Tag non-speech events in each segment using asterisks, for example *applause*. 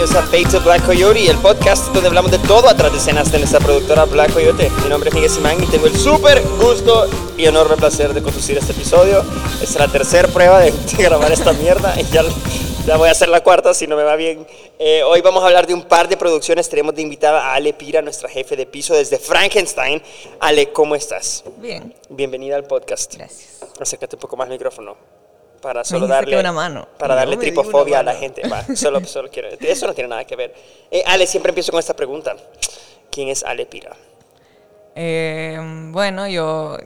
bienvenidos a Fate of Black Coyote, el podcast donde hablamos de todo atrás de escenas de nuestra productora Black Coyote. Mi nombre es Miguel Simán y tengo el súper gusto y enorme placer de conducir este episodio. Es la tercera prueba de, *laughs* de grabar esta mierda y ya, ya voy a hacer la cuarta si no me va bien. Eh, hoy vamos a hablar de un par de producciones. Tenemos de invitada a Ale Pira, nuestra jefe de piso desde Frankenstein. Ale, ¿cómo estás? Bien, Bienvenida al podcast. gracias. Acércate un poco más al micrófono para solo darle una mano. para darle No tripofobia a la gente. Va, solo, *laughs* solo quiero. Eso no tiene nada que ver. Eh, Ale, siempre empiezo con esta pregunta. ¿Quién es Ale Pira? Eh, bueno, yo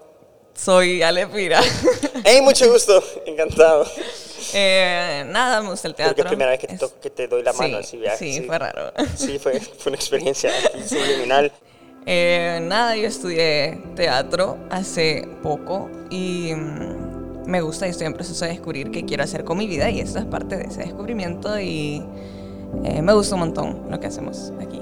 soy Alepira. *laughs* Hey, mucho gusto, encantado. eh, nada, me gusta el Creo teatro. que es la primera vez que te, Es- to- que te doy la mano. sí, así, sí, fue raro. Sí, fue, fue una experiencia *laughs* subliminal. Eh, nada, yo estudié teatro hace poco y mm, me gusta y estoy en proceso de descubrir qué quiero hacer con mi vida y esto es parte de ese descubrimiento y eh, me gusta un montón lo que hacemos aquí.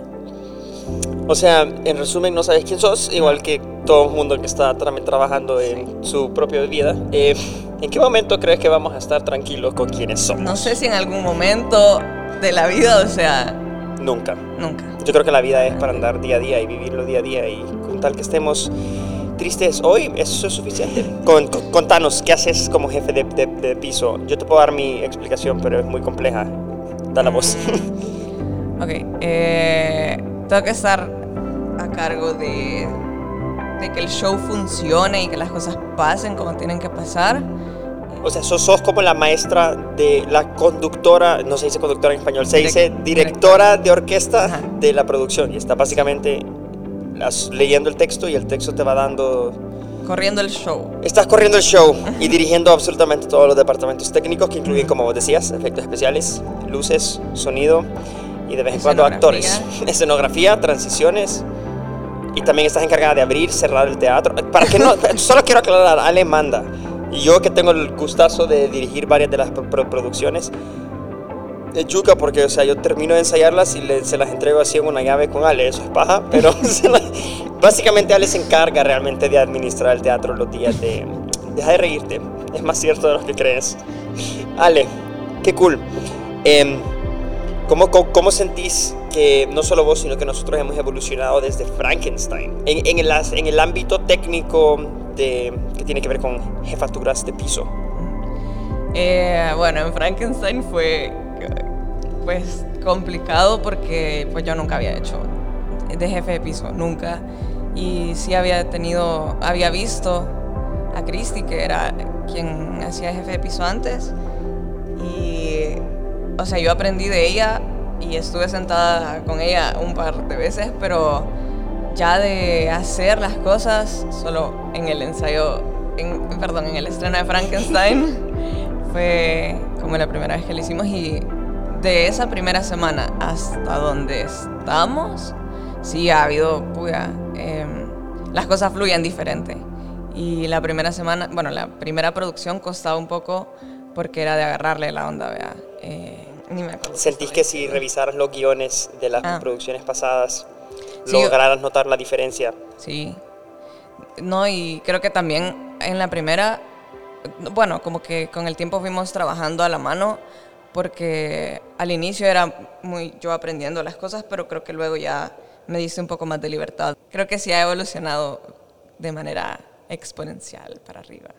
O sea, en resumen, no sabes quién sos, igual que todo el mundo que está también trabajando en su propia vida. Eh, ¿En qué momento crees que vamos a estar tranquilos con quienes somos? No sé si en algún momento de la vida, o sea, Nunca. nunca. Yo creo que la vida es para andar día a día y vivirlo día a día y con tal que estemos tristes hoy, eso es suficiente. Con- con- contanos, ¿qué haces como jefe de, de- de piso? Yo te puedo dar mi explicación, pero es muy compleja. Da la voz. Ok, eh, tengo que estar a cargo de, de que el show funcione y que las cosas pasen como tienen que pasar. o sea, sos, sos como la maestra de la conductora, no se dice conductora en español, se Direc- dice directora de orquesta Ajá. de la producción y está básicamente leyendo el texto y el texto te va dando Corriendo el show. Estás corriendo el show y dirigiendo absolutamente todos los departamentos técnicos que incluyen, como vos decías, efectos especiales, luces, sonido y de vez en cuando actores. *laughs* Escenografía, transiciones. Y también estás encargada de abrir, cerrar el teatro. Para que no, *laughs* solo quiero aclarar, Ale manda. Y yo que tengo el gustazo de dirigir varias de las pro- pro- producciones, yuca porque, o sea, yo termino de ensayarlas y le- se las entrego así en una llave con Ale, eso es paja, *laughs* pero básicamente Ale se encarga realmente de administrar el teatro los días de... Deja de reírte, es más cierto de lo que crees. Ale, qué cool. Em, ¿cómo, cómo, sentís que no solo vos, sino que nosotros hemos evolucionado desde Frankenstein en, el, en el ámbito técnico de, que tiene que ver con jefaturas de piso? Eh, bueno, en Frankenstein fue pues complicado porque pues yo nunca había hecho de jefe de piso, nunca. Y sí había tenido, había visto a Christy, que era quien hacía jefe de piso antes. Y, o sea, yo aprendí de ella y estuve sentada con ella un par de veces, pero ya de hacer las cosas solo en el ensayo, en, perdón, en el estreno de Frankenstein, *laughs* fue como la primera vez que lo hicimos y de esa primera semana hasta donde estamos, sí ha habido, puya, em, las cosas fluyen diferente. Y la primera semana, bueno, la primera producción costaba un poco porque era de agarrarle la onda, vea. Eh, ni me acuerdo. ¿Sentís que si revisaras los guiones de las Ah. producciones pasadas, Sí, yo- lograras notar la diferencia? Sí. No, y creo que también en la primera, bueno, como que con el tiempo fuimos trabajando a la mano, porque al inicio era muy yo aprendiendo las cosas, pero creo que luego ya me diste un poco más de libertad. Creo que sí ha evolucionado de manera exponencial para arriba.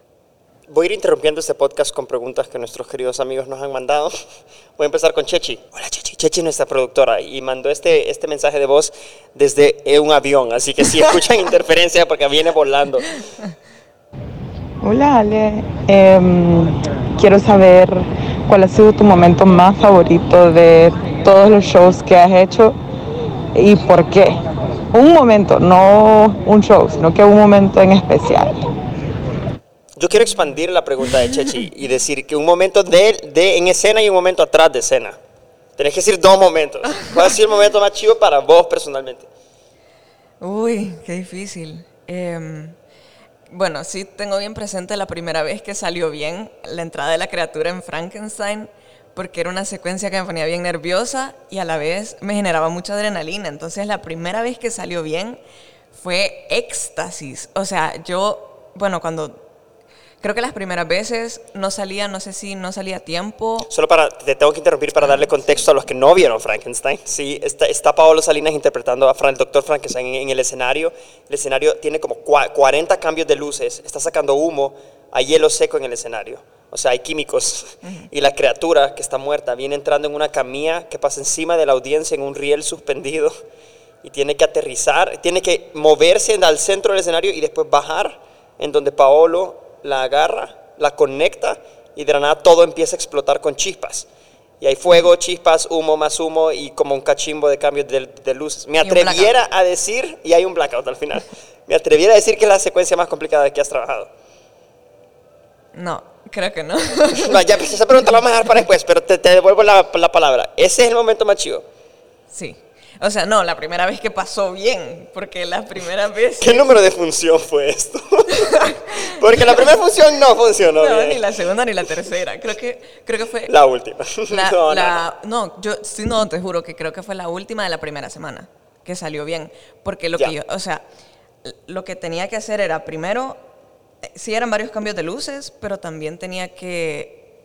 Voy a ir interrumpiendo este podcast con preguntas que nuestros queridos amigos nos han mandado. *laughs* Voy a empezar con Chechi. Hola Chechi. Chechi es nuestra productora y mandó este, este mensaje de voz desde un avión, así que si *laughs* escuchan interferencia porque viene volando. Hola Ale, Em, quiero saber cuál ha sido tu momento más favorito de todos los shows que has hecho y por qué. Un momento, no un show, sino que un momento en especial. Yo quiero expandir la pregunta de Chechi y decir que un momento de, de en escena y un momento atrás de escena. Tenés que decir dos momentos. ¿Cuál ha sido el momento más chivo para vos personalmente? Uy, qué difícil. Em, bueno, sí tengo bien presente la primera vez que salió bien la entrada de la criatura en Frankenstein, porque era una secuencia que me ponía bien nerviosa y a la vez me generaba mucha adrenalina. Entonces la primera vez que salió bien fue éxtasis. O sea, yo, bueno, cuando Creo que las primeras veces no salía, no sé si no salía a tiempo. Solo para, te tengo que interrumpir para darle contexto a los que no vieron Frankenstein. Sí, está, está Paolo Salinas interpretando a el doctor Frankenstein en, en el escenario. El escenario tiene como cua- 40 cambios de luces, está sacando humo, hay hielo seco en el escenario. O sea, hay químicos. Y la criatura que está muerta viene entrando en una camilla que pasa encima de la audiencia en un riel suspendido y tiene que aterrizar, tiene que moverse al centro del escenario y después bajar en donde Paolo la agarra, la conecta y de la nada todo empieza a explotar con chispas. Y hay fuego, chispas, humo, más humo y como un cachimbo de cambios de, de luces. Me atreviera a decir, y hay un blackout al final, *laughs* me atreviera a decir que es la secuencia más complicada que has trabajado. No, creo que no. *laughs* No, ya pues, esa pregunta la vamos a dejar para después, pero te, te devuelvo la, la palabra. Ese es el momento más chido. sí. O sea, no, la primera vez que pasó bien, porque las primeras veces... ¿Qué número de función fue esto? *laughs* Porque la primera función no funcionó No, bien. ni la segunda ni la tercera. Creo que, creo que fue... La última. La- *laughs* no, no, la- no, yo sí, no, te juro que creo que fue la última de la primera semana que salió bien. Porque lo Ya. que yo, o sea, lo que tenía que hacer era primero, eh, sí eran varios cambios de luces, pero también tenía que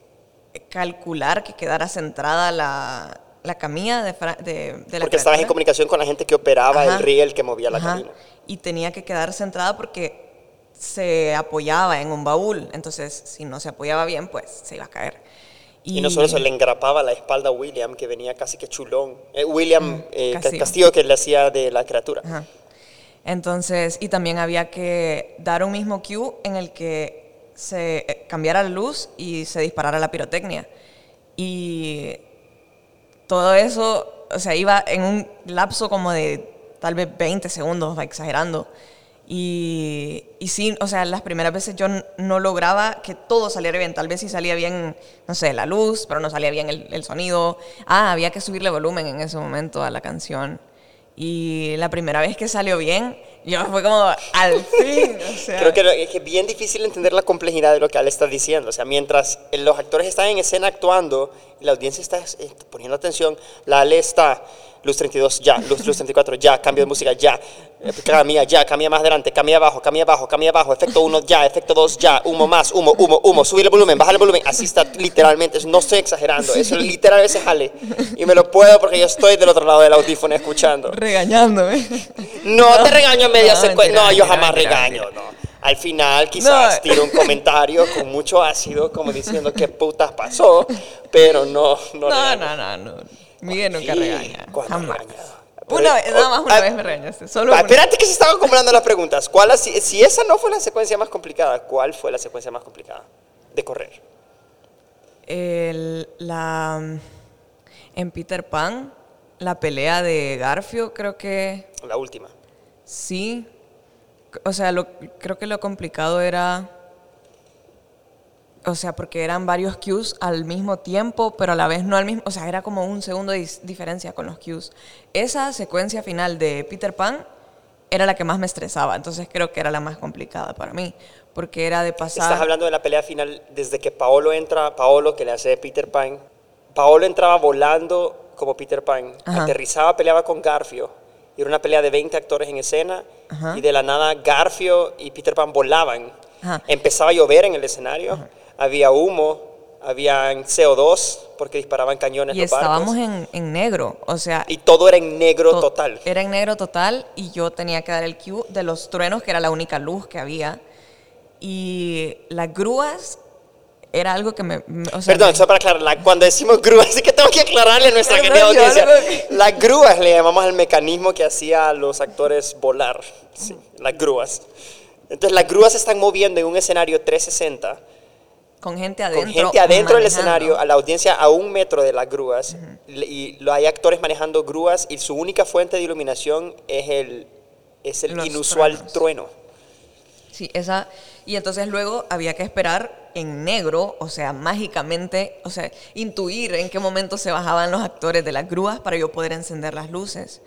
calcular que quedara centrada la, la camilla de, fra- de, de la Porque estabas en comunicación con la gente que operaba Ajá. el riel que movía la Ajá. cabina. Y tenía que quedar centrada porque se apoyaba en un baúl. Entonces, si no se apoyaba bien, pues se iba a caer. Y, no solo eso, le engrapaba la espalda a William, que venía casi que chulón. Eh, William eh, Ca- Castillo. Castillo, que le hacía de la criatura. Ajá. Entonces, y también había que dar un mismo cue en el que se eh, cambiara la luz y se disparara la pirotecnia. Y todo eso, o sea, iba en un lapso como de tal vez 20 segundos, va exagerando. Y, y sí, o sea, las primeras veces yo no lograba que todo saliera bien. Tal vez sí salía bien, no sé, la luz, pero no salía bien el sonido. Ah, había que subirle volumen en ese momento a la canción. Y la primera vez que salió bien, yo fue como, al fin. Creo que es que bien difícil entender la complejidad de lo que Ale está diciendo. O sea, mientras eh, los actores están en escena actuando y la audiencia está eh, poniendo atención, la Ale está, luz 32, ya, luz, luz 34, ya, cambio de música, ya, eh, cambia, ya, cambia más adelante, cambia abajo, cambia abajo, cambia abajo, efecto 1, ya, efecto 2, ya, humo más, humo, humo, humo, subir el volumen, bajar el volumen, así está literalmente, no estoy exagerando, eso literal veces jale. Y me lo puedo porque yo estoy del otro lado del audífono escuchando. Regañándome. No te regaño en media No, secuencia. No, yo mentira, jamás mentira, regaño, mentira. no. Al final quizás No. tiro un comentario con mucho ácido, como diciendo qué putas pasó, pero no, no. No, no, no, no. Miguel nunca Sí, regaña. Una vez, nada más una Ah, vez me regañaste. Solo ah. Espérate que se estaban acumulando las preguntas. ¿Cuál, si, si esa no fue la secuencia más complicada, ¿cuál fue la secuencia más complicada de correr? El- la, en Peter Pan, la pelea de Garfio, creo que La última. sí. O sea, lo, creo que lo complicado era. O sea, porque eran varios cues al mismo tiempo, pero a la vez no al mismo. O sea, era como un segundo de diferencia con los cues. Esa secuencia final de Peter Pan era la que más me estresaba. Entonces creo que era la más complicada para mí. Porque era de pasar. Estás hablando de la pelea final desde que Paolo entra, Paolo que le hace de Peter Pan. Paolo entraba volando como Peter Pan, Ajá. aterrizaba, peleaba con Garfio. Y era una pelea de 20 actores en escena. Ajá. Y de la nada Garfio y Peter Pan volaban. Ajá. Empezaba a llover en el escenario. Había humo, había CO2 porque disparaban cañones Y los estábamos en, en negro. O sea, Y todo era en negro To- total. Era en negro total y yo tenía que dar el cue de los truenos, que era la única luz que había. Y las grúas era algo que me... me- o sea, Perdón, me- solo para aclarar, la- cuando decimos grúas, *laughs* sí que tengo que aclararle a nuestra querida audiencia. Las grúas le llamamos al mecanismo que hacía a los actores volar. Sí, las grúas. Entonces, las grúas se están moviendo en un escenario 360, con gente adentro. con gente adentro del escenario, a la audiencia a un metro de las grúas, le- y lo- hay actores manejando grúas, y su única fuente de iluminación es el, es el Los inusual truenos. trueno. Sí, esa... Y entonces luego había que esperar en negro, o sea, mágicamente, o sea, intuir en qué momento se bajaban los actores de las grúas para yo poder encender las luces.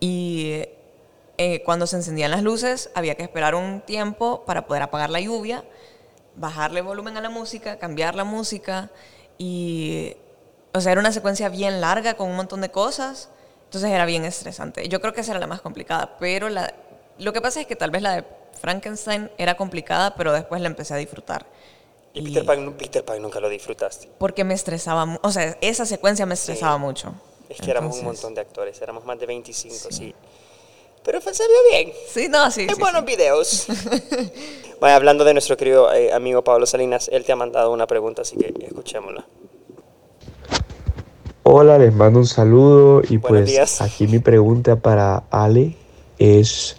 Y eh, cuando se encendían las luces, había que esperar un tiempo para poder apagar la lluvia, bajarle volumen a la música, cambiar la música y, o sea, era una secuencia bien larga con un montón de cosas, entonces era bien estresante. Yo creo que esa era la más complicada, pero la, lo que pasa es que tal vez la de Frankenstein era complicada, pero después la empecé a disfrutar. Y Peter Pan, Peter Pan nunca lo disfrutaste. Porque me estresaba, o sea, esa secuencia me estresaba mucho. Es que éramos un Entonces- montón de actores, éramos más de 25, sí. Pero fue, salió bien. Sí, no, sí. Hay sí, buenos sí. videos. *laughs* bueno, hablando de nuestro querido eh, amigo Pablo Salinas, él te ha mandado una pregunta, así que escuchémosla. Hola, les mando un saludo y Buenos pues días. aquí mi pregunta para Ale es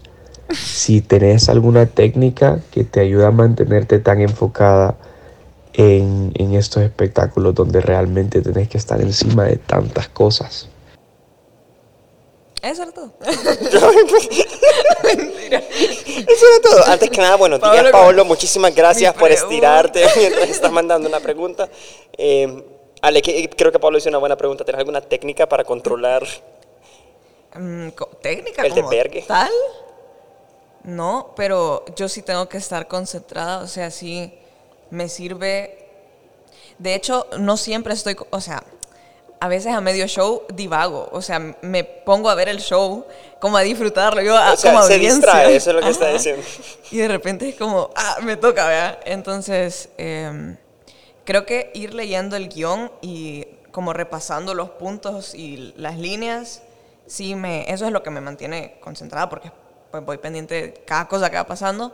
si tenés alguna técnica que te ayuda a mantenerte tan enfocada en, en estos espectáculos donde realmente tenés que estar encima de tantas cosas. Eso era todo. *laughs* Eso era todo. Antes que nada, buenos días, Pablo. Muchísimas gracias por estirarte *laughs* mientras estás mandando una pregunta. Eh, Ale, que- creo que Pablo hizo una buena pregunta. ¿Tienes alguna técnica para controlar? Mm, técnica El como desvergue. tal. No, pero yo sí tengo que estar concentrada, o sea, sí me sirve. De hecho, no siempre estoy, o sea, a veces a medio show divago, o sea, me pongo a ver el show, como a disfrutarlo, yo a- O sea, como se audiencia. distrae, eso es lo que está Ajá. diciendo. Y de repente es como, ah, me toca, ¿verdad? Entonces, em, creo que ir leyendo el guion y como repasando los puntos y las líneas, sí me, eso es lo que me mantiene concentrada porque pues voy pendiente de cada cosa que va pasando.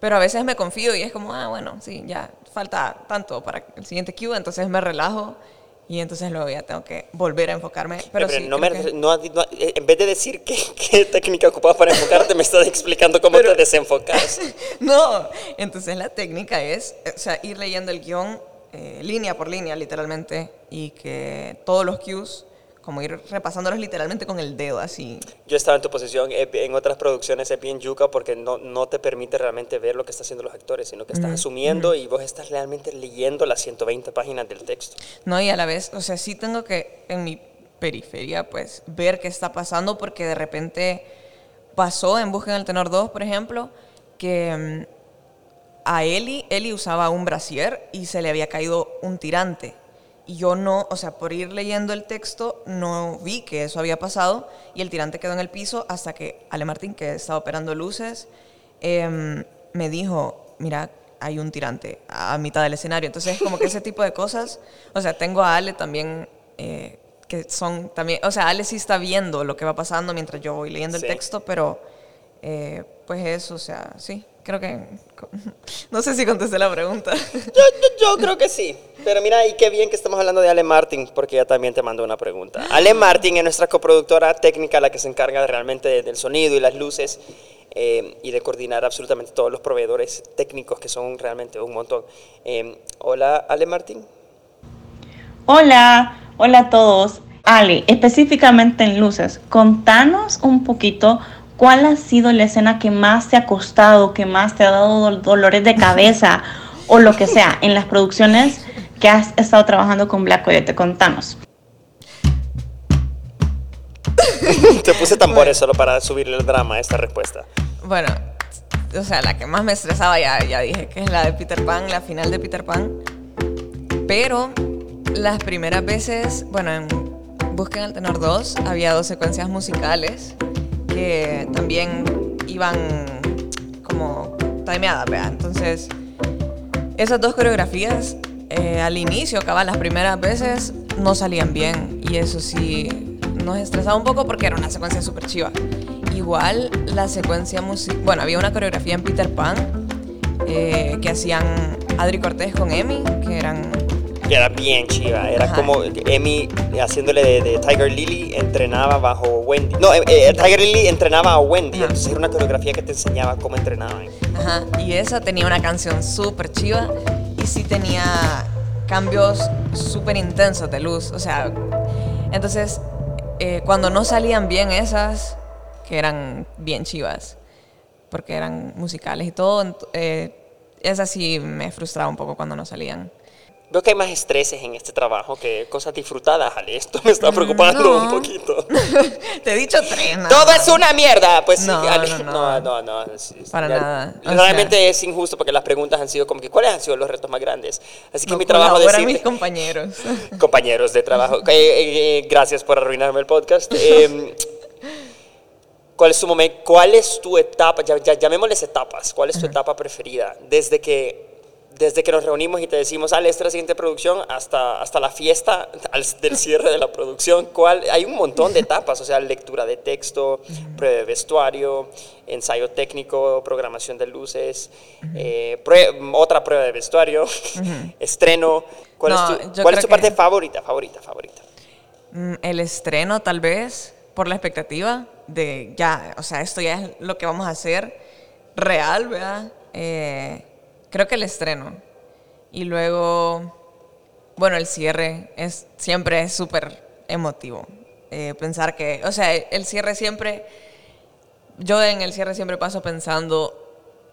Pero a veces me confío y es como, ah, bueno, sí, ya falta tanto para el siguiente cue, entonces me relajo y entonces luego ya tengo que volver a enfocarme. Pero, Pero sí, no me, que- no- no- eh, en vez de decir qué, *laughs* qué técnica ocupas para enfocarte, me estás explicando cómo te desenfocas. *laughs* No, entonces la técnica es, o sea, ir leyendo el guion eh, línea por línea, literalmente, y que todos los cues, como ir repasándolos literalmente con el dedo, así. Yo estaba en tu posición, eh, en otras producciones es bien yuca porque no, no te permite realmente ver lo que están haciendo los actores, sino que estás asumiendo y vos estás realmente leyendo las 120 páginas del texto. No, y a la vez, o sea, sí tengo que en mi periferia, pues, ver qué está pasando, porque de repente pasó en Busca en el Tenor 2, por ejemplo, que mm, a Eli, Eli usaba un brasier y se le había caído un tirante. Y yo no, o sea, por ir leyendo el texto, no vi que eso había pasado y el tirante quedó en el piso hasta que Ale Martín, que estaba operando luces, em, me dijo, mira, hay un tirante a mitad del escenario. Entonces, como que ese tipo de cosas, o sea, tengo a Ale también, eh, que son también, o sea, Ale sí está viendo lo que va pasando mientras yo voy leyendo Sí. el texto, pero eh, pues eso, o sea, sí, creo que, *laughs* no sé si contesté la pregunta. *laughs* Yo, yo- yo creo que sí. Pero mira, y qué bien que estamos hablando de Ale Martin, porque ella también te mandó una pregunta. *gasps* Ale Martin es nuestra coproductora técnica, la que se encarga realmente de- del sonido y las luces eh, y de coordinar absolutamente todos los proveedores técnicos, que son realmente un montón. Eh, hola, Ale Martin. Hola, hola a todos. Ale, específicamente en luces, contanos un poquito cuál ha sido la escena que más te ha costado, que más te ha dado dol- dolores de cabeza o lo que sea en las producciones que has estado trabajando con Black Coyote. Contanos. *laughs* Te puse tambores solo para subirle el drama a esta respuesta. Bueno, o sea, la que más me estresaba ya, ya dije que es la de Peter Pan, la final de Peter Pan. Pero las primeras veces, bueno, en Busquen el Tenor 2 había dos secuencias musicales también iban como timeadas, ¿vea? Entonces, esas dos coreografías eh, al inicio, cabal, las primeras veces no salían bien y eso sí nos estresaba un poco porque era una secuencia súper chiva. Igual la secuencia musical, bueno, había una coreografía en Peter Pan eh, que hacían Adri Cortés con Emi, que eran era bien chiva. Era Ajá. como Emi haciéndole de, de Tiger Lily entrenaba bajo Wendy. No, eh, eh, Tiger Lily entrenaba a Wendy. Ajá. Entonces era una coreografía que te enseñaba cómo entrenaban. Ajá, y esa tenía una canción súper chiva y sí tenía cambios súper intensos de luz. O sea, entonces, eh, cuando no salían bien esas, que eran bien chivas, porque eran musicales y todo, eh, esas sí me frustraba un poco cuando no salían. Veo que hay más estreses en este trabajo que cosas disfrutadas, Ale. Esto me está preocupando no. un poquito. *laughs* Te he dicho tres, nada Todo es una mierda. Pues sí, No, Ale. no, No, *laughs* no. Para ya- nada. O Realmente es injusto porque las preguntas han sido como que, ¿cuáles han sido los retos más grandes? Así que mi trabajo decirte- mis compañeros. *laughs* compañeros de trabajo. Eh, eh, eh, gracias por arruinarme el podcast. Eh, ¿Cuál es tu momento? ¿Cuál es tu etapa? Ya, ya- llamémosles etapas. ¿Cuál es tu etapa preferida? Desde que, desde que nos reunimos y te decimos, Ale, esta es la siguiente producción, hasta, hasta la fiesta al- del cierre de la producción. ¿Cuál? Hay un montón de etapas, o sea, lectura de texto, prueba de vestuario, ensayo técnico, programación de luces, eh, prue- otra prueba de vestuario, estreno. ¿Cuál No, es tu, cuál es tu parte favorita, favorita, favorita? Mm, El estreno, tal vez, por la expectativa de ya, o sea, esto ya es lo que vamos a hacer real, ¿verdad? Eh, creo que el estreno. Y luego, bueno, el cierre es, siempre es súper emotivo. Eh, pensar que, o sea, el cierre siempre, yo en el cierre siempre paso pensando,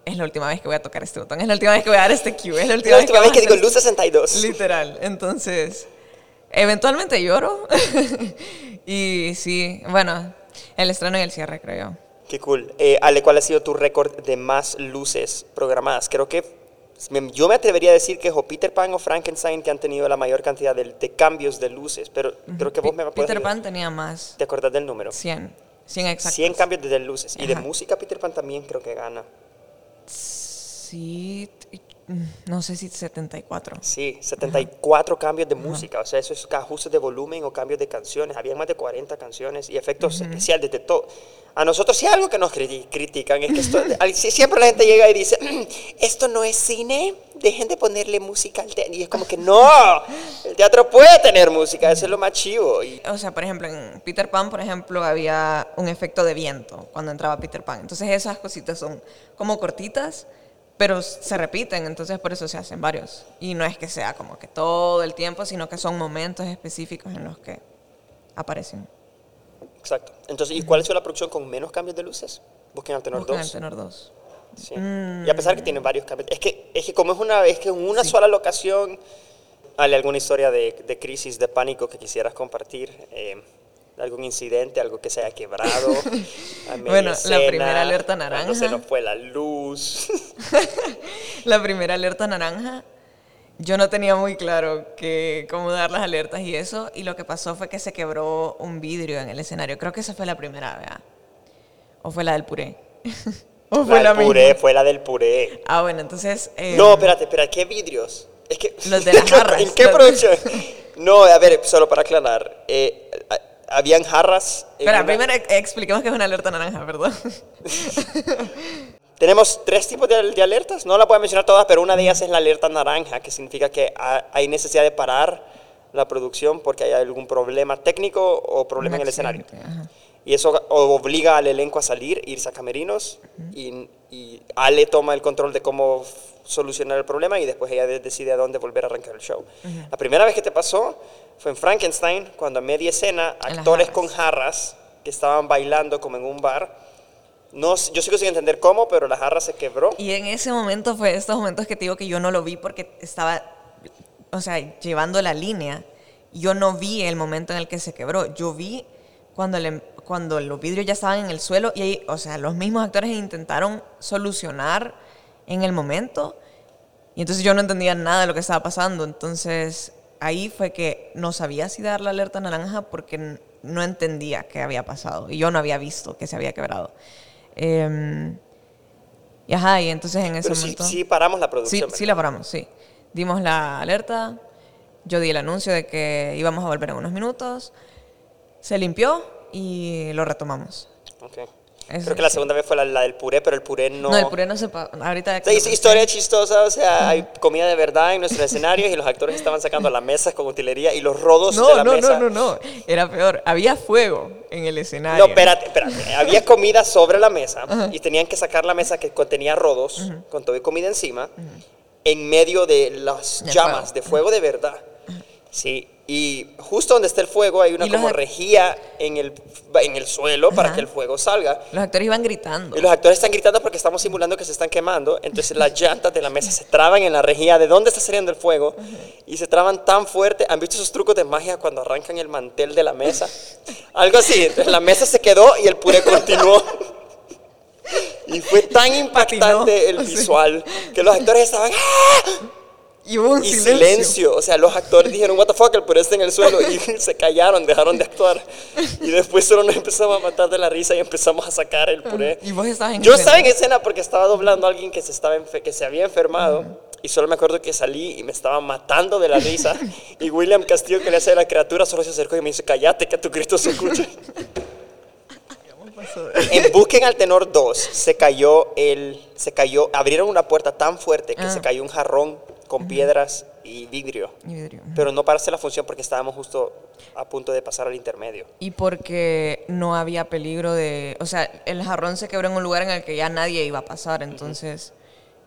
es la última vez que voy a tocar este botón, es la última vez que voy a dar este cue, es la última, La última vez que a digo hacer luz 62. *laughs* Literal. Entonces, eventualmente lloro. *laughs* y sí, bueno, el estreno y el cierre, creo yo. Qué cool. Eh, Ale, ¿cuál ha sido tu récord de más luces programadas? Creo que yo me atrevería a decir que es o Peter Pan o Frankenstein que han tenido la mayor cantidad de, de cambios de luces, pero creo que vos me puedes Peter. Pan tenía más. ¿Te acordás del número? 100. 100 exactos. 100 cambios de luces. Y de música Peter Pan también creo que gana. Sí, no sé si 74. Sí, 74 cambios de música. O sea, eso es ajustes de volumen o cambios de canciones. Había más de 40 canciones y efectos especiales de todo. A nosotros sí algo que nos criti- critican. Es que esto, siempre la gente llega y dice, "Mm, *clears throat* esto no es cine, dejen de ponerle música al teatro. Y es como que no, el teatro puede tener música, eso es lo más chivo. Y, O sea, por ejemplo, en Peter Pan, por ejemplo, había un efecto de viento cuando entraba Peter Pan. Entonces esas cositas son como cortitas, pero se repiten, entonces por eso se hacen varios. Y no es que sea como que todo el tiempo, sino que son momentos específicos en los que aparecen. exacto. Entonces, ¿y cuál es la producción con menos cambios de luces? Busquen al tenor Buscan el 2. tenor 2. Sí. Y a pesar que tiene varios cambios. Es que, es que como es una es que en una sola locación, ¿hay alguna historia de, de crisis, de pánico que quisieras compartir? Eh, ¿Algún incidente, algo que se haya quebrado? *laughs* Bueno, la primera alerta cuando naranja. se nos fue la luz. *laughs* La primera alerta naranja, yo no tenía muy claro que, cómo dar las alertas y eso, y lo que pasó fue que se quebró un vidrio en el escenario. Creo que esa fue la primera, ¿verdad? ¿O fue la del puré? *laughs* ¿O fue la puré, misma? fue la del puré. Ah, bueno, entonces... eh, No, espérate, espérate, ¿qué vidrios? Es que, Los de las jarras. ¿En qué producción? No, a ver, solo para aclarar. eh, habían jarras. Espera, una- primero ex- expliquemos que es una alerta naranja, perdón. *laughs* Tenemos tres tipos de, de alertas, no las voy a mencionar todas, pero una de ellas es la alerta naranja, que significa que ha- hay necesidad de parar la producción porque hay algún problema técnico o problema en el escenario. Ajá. Y eso obliga al elenco a salir, irse a camerinos, y, y Ale toma el control de cómo solucionar el problema y después ella de- decide a dónde volver a arrancar el show. La primera vez que te pasó fue en Frankenstein, cuando a media escena, actores jarras. con jarras que estaban bailando como en un bar, no, yo sigo sin entender cómo, pero la jarra se quebró. Y en ese momento fue estos momentos que te digo que yo no lo vi porque estaba, o sea, llevando la línea. Yo no vi el momento en el que se quebró. Yo vi cuando, le- cuando los vidrios ya estaban en el suelo y ahí, o sea, los mismos actores intentaron solucionar en el momento. Y entonces yo no entendía nada de lo que estaba pasando. Entonces ahí fue que no sabía si dar la alerta naranja porque no entendía qué había pasado. Y yo no había visto que se había quebrado. Em, y ajá, y entonces en ese Pero sí, momento... sí paramos la Sí, producción. sí la paramos, sí. Dimos la alerta, yo di el anuncio de que íbamos a volver en unos minutos, se limpió y lo retomamos. Ok. Eso Creo que la segunda vez fue la, la del puré, pero el puré no... No, el puré no se... Ahorita... Sí, historia chistosa, o sea, hay comida de verdad en nuestros escenarios y los actores estaban sacando las mesas con utilería y los rodos de No, la no, mesa. no, no, no. Era peor. Había fuego en el escenario. No, espérate, espérate. Había comida sobre la mesa y tenían que sacar la mesa que contenía rodos, con todo y comida encima, en medio de las De llamas fuego. de fuego de verdad. Sí, y justo donde está el fuego hay una como rejilla en el, en el suelo para que el fuego salga. Los actores iban gritando. Y los actores están gritando porque estamos simulando que se están quemando. Entonces las *laughs* llantas de la mesa se traban en la rejilla de dónde está saliendo el fuego. Y se traban tan fuerte. ¿Han visto esos trucos de magia cuando arrancan el mantel de la mesa? Algo así. Entonces la mesa se quedó y el puré continuó. *laughs* Y fue tan impactante Patinó. el Sí. visual que los actores estaban... "¡Ah!". Y hubo un y silencio. silencio. O sea, los actores dijeron, what the fuck, el puré está en el suelo. Y *laughs* se callaron, dejaron de actuar. Y después solo nos empezamos a matar de la risa y empezamos a sacar el puré. Y vos estabas en Yo escena. estaba en escena porque estaba doblando a alguien que se, estaba que se había enfermado. Y solo me acuerdo que salí y me estaba matando de la risa. *laughs* Y William Castillo, que le hace de la criatura, solo se acercó y me dice, cállate que tu Cristo se escucha. En Busquen al Tenor 2 se cayó el, se cayó, abrieron una puerta tan fuerte que Ah. se cayó un jarrón con piedras y vidrio. Y vidrio. Pero no para hacer la función porque estábamos justo a punto de pasar al intermedio. Y porque no había peligro de... O sea, el jarrón se quebró en un lugar en el que ya nadie iba a pasar, entonces...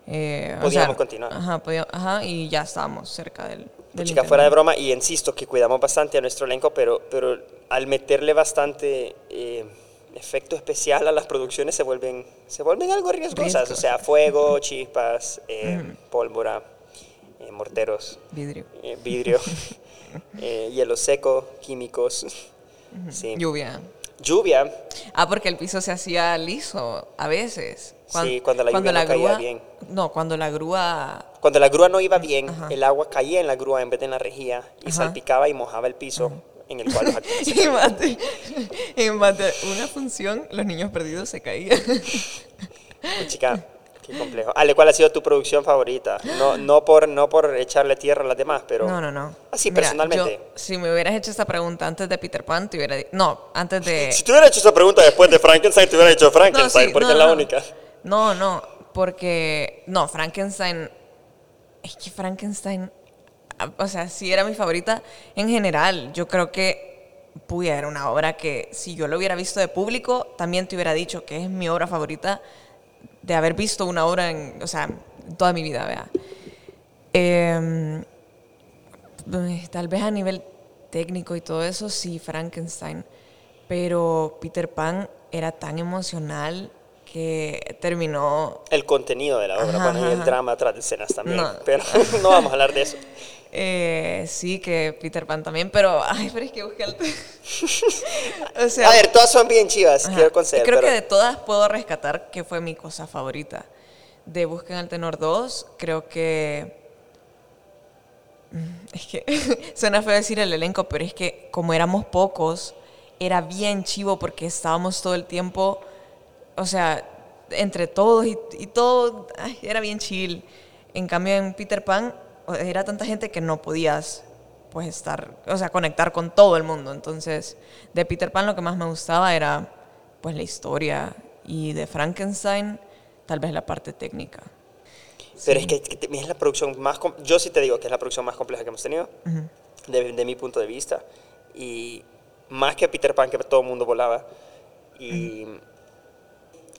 eh, o Podíamos sea, continuar. Ajá, podía- ajá, y ya estábamos cerca del... del Chica, fuera de broma, y insisto que cuidamos bastante a nuestro elenco, pero, pero al meterle bastante eh, efecto especial a las producciones se vuelven, se vuelven algo riesgosas. O Riesgosas. sea, fuego, chispas, eh, pólvora, eh, morteros, Vidrio. eh, vidrio, *laughs* eh, hielo seco, químicos. Sí. Lluvia. Lluvia, Ah, porque el piso se hacía liso a veces. Sí, cuando la lluvia no caía bien. No, cuando la grúa... cuando la grúa no iba bien, Ajá. el agua caía en la grúa en vez de en la rejilla y Ajá. salpicaba y mojaba el piso en el cual los *laughs* Y y más de una función, los niños perdidos se caían. Pues, Chica, qué complejo. Ale, ¿cuál ha sido tu producción favorita? No, no, por, no por echarle tierra a las demás, pero... No, no, no. Así, Mira, personalmente. yo, si me hubieras hecho esta pregunta antes de Peter Pan, te hubiera di- No, antes de. Si te hubiera hecho esa pregunta después de Frankenstein, te hubiera hecho Frankenstein, No, sí, porque no, es la no. única. No, no, porque. No, Frankenstein. Es que Frankenstein. O sea, sí era mi favorita en general. Yo creo que. Puya, era una obra que si yo lo hubiera visto de público, también te hubiera dicho que es mi obra favorita de haber visto una obra en. O sea, en toda mi vida, vea. Em, eh, tal vez a nivel técnico y todo eso, sí, Frankenstein. Pero Peter Pan era tan emocional que terminó. El contenido de la obra, Ajá, bueno, y el ajá. drama tras de escenas también. No. Pero *laughs* no vamos a hablar de eso. Eh, sí, que Peter Pan también, pero. *laughs* Ay, pero es que busqué el. *laughs* o sea. A ver, todas son bien chivas, Ajá. quiero conceder. Creo pero que de todas puedo rescatar que fue mi cosa favorita. De Busquen al Tenor 2, creo que. Mm, Es que *laughs* suena feo decir el elenco, pero es que como éramos pocos, era bien chivo porque estábamos todo el tiempo, o sea, entre todos y, y todo, ay, era bien chill. En cambio, en Peter Pan era tanta gente que no podías pues estar, o sea, conectar con todo el mundo. Entonces, de Peter Pan lo que más me gustaba era pues la historia y de Frankenstein tal vez la parte técnica. Pero es que, que es la producción más... Yo sí te digo que es la producción más compleja que hemos tenido, de, de mi punto de vista. Y más que Peter Pan, que todo el mundo volaba. Y...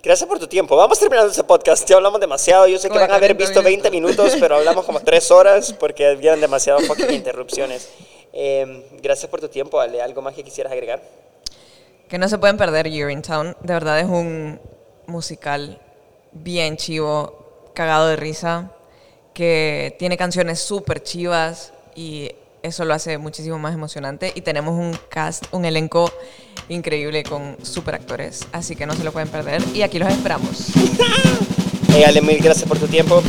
Gracias por tu tiempo. Vamos terminando este podcast. Ya hablamos demasiado. Yo sé que Como van a haber 40 visto 20 minutos, pero hablamos como 3 horas porque habían demasiadas *laughs* interrupciones. Eh, gracias por tu tiempo, Ale. ¿Algo más que quisieras agregar? Que no se pueden perder Town. De verdad es un musical bien chivo, cagado de risa, que tiene canciones súper chivas y eso lo hace muchísimo más emocionante. Y tenemos un cast, un elenco increíble con super actores, así que no se lo pueden perder. Y aquí los esperamos. *laughs* Eh, Ale, mil gracias por tu tiempo.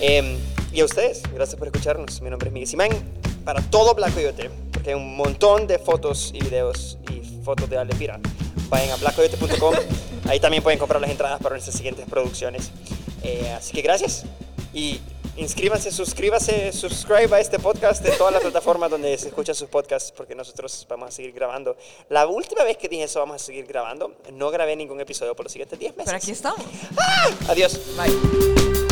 Eh, y a ustedes, gracias por escucharnos. Mi nombre es Miguel Simán. Para todo Black Coyote, porque hay un montón de fotos y videos y fotos de Ale Pira. Vayan a blackcoyote.com. *laughs* Ahí también pueden comprar las entradas para nuestras siguientes producciones. Eh, así que gracias. Y inscríbanse, suscríbase, subscribe a este podcast en todas las plataformas donde se escuchan sus podcasts, porque nosotros vamos a seguir grabando. La última vez que dije eso, vamos a seguir grabando. No grabé ningún episodio por los siguientes 10 meses. Pero aquí estamos. Adiós. Bye.